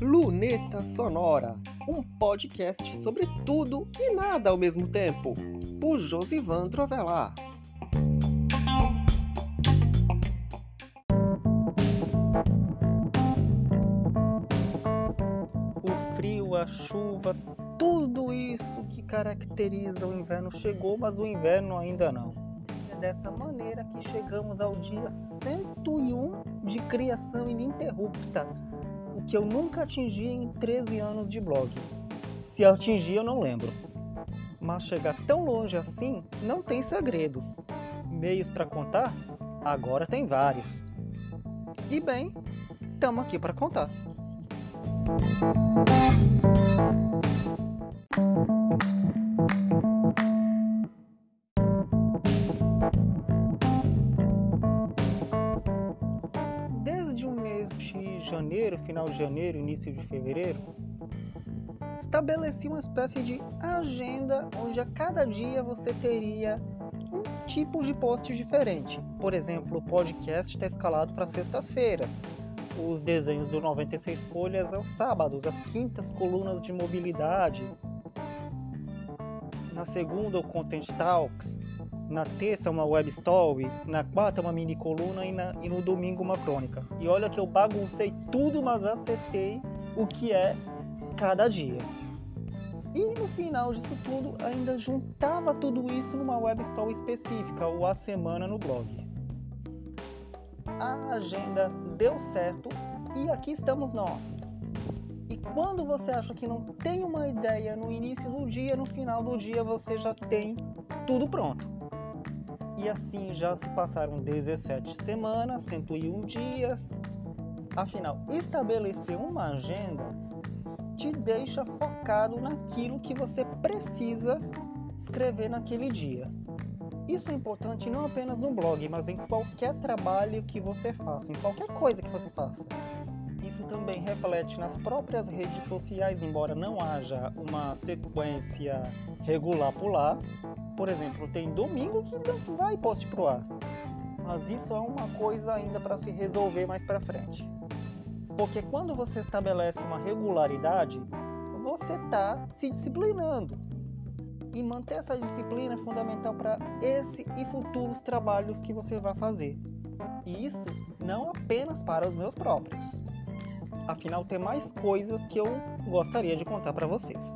Luneta Sonora, um podcast sobre tudo e nada ao mesmo tempo, por Josivan Trovelar. O frio, a chuva, tudo isso que caracteriza o inverno chegou, mas o inverno ainda não. Dessa maneira que chegamos ao dia 101 de criação ininterrupta, o que eu nunca atingi em 13 anos de blog. Se eu atingir, eu não lembro. Mas chegar tão longe assim não tem segredo. Meios para contar? Agora tem vários. E bem, estamos aqui para contar. Janeiro, final de janeiro, início de fevereiro, estabeleci uma espécie de agenda onde a cada dia você teria um tipo de post diferente. Por exemplo, o podcast está escalado para sextas-feiras. Os desenhos do 96 Folhas aos sábados, as quintas colunas de mobilidade. Na segunda, o Content Talks. Na terça, uma web story. Na quarta, uma mini coluna. E, na, e no domingo, uma crônica. E olha que eu baguncei tudo, mas acertei o que é cada dia. E no final disso tudo, ainda juntava tudo isso numa web story específica, ou a semana no blog. A agenda deu certo e aqui estamos nós. E quando você acha que não tem uma ideia no início do dia, no final do dia você já tem tudo pronto. E assim já se passaram 17 semanas, 101 dias. Afinal, estabelecer uma agenda te deixa focado naquilo que você precisa escrever naquele dia. Isso é importante não apenas no blog, mas em qualquer trabalho que você faça, em qualquer coisa que você faça. Isso também reflete nas próprias redes sociais, embora não haja uma sequência regular por lá. Por exemplo, tem domingo que vai post pro ar. Mas isso é uma coisa ainda para se resolver mais para frente. Porque quando você estabelece uma regularidade, você está se disciplinando. E manter essa disciplina é fundamental para esse e futuros trabalhos que você vai fazer. E isso não apenas para os meus próprios. Afinal, tem mais coisas que eu gostaria de contar para vocês.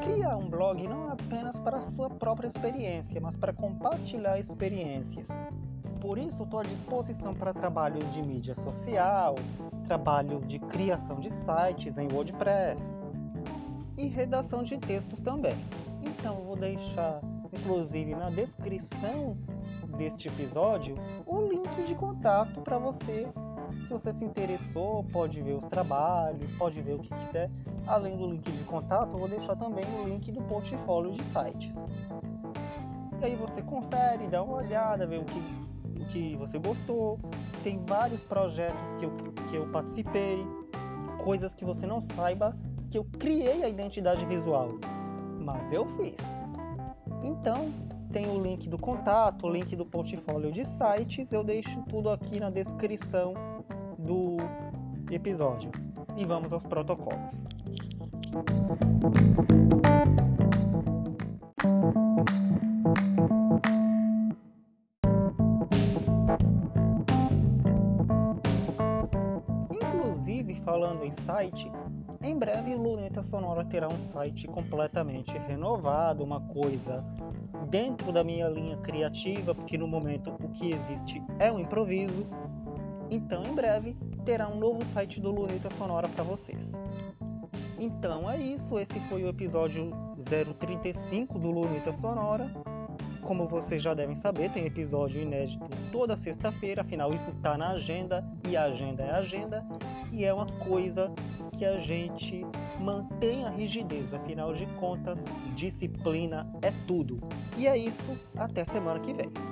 Criar um blog não é apenas para a sua própria experiência, mas para compartilhar experiências. Por isso, estou à disposição para trabalhos de mídia social, trabalhos de criação de sites em WordPress e redação de textos também. Então, vou deixar, inclusive, na descrição deste episódio, o link de contato para você. Se você se interessou, pode ver os trabalhos, pode ver o que quiser. Além do link de contato, vou deixar também o link do portfólio de sites. E aí você confere, dá uma olhada, vê o que, o que você gostou. Tem vários projetos que eu, que eu participei, coisas que você não saiba que eu criei a identidade visual, mas eu fiz. Então, tem o link do contato, o link do portfólio de sites, eu deixo tudo aqui na descrição do episódio. E vamos aos protocolos. Inclusive, falando em site, em breve o Luneta Sonora terá um site completamente renovado, uma coisa dentro da minha linha criativa, porque no momento o que existe é o improviso. Então, em breve terá um novo site do Luneta Sonora para vocês. Então é isso, esse foi o episódio 035 do Luneta Sonora. Como vocês já devem saber, tem episódio inédito toda sexta-feira, afinal isso está na agenda e a agenda é agenda e é uma coisa que a gente mantém a rigidez, afinal de contas, disciplina é tudo. E é isso, até semana que vem.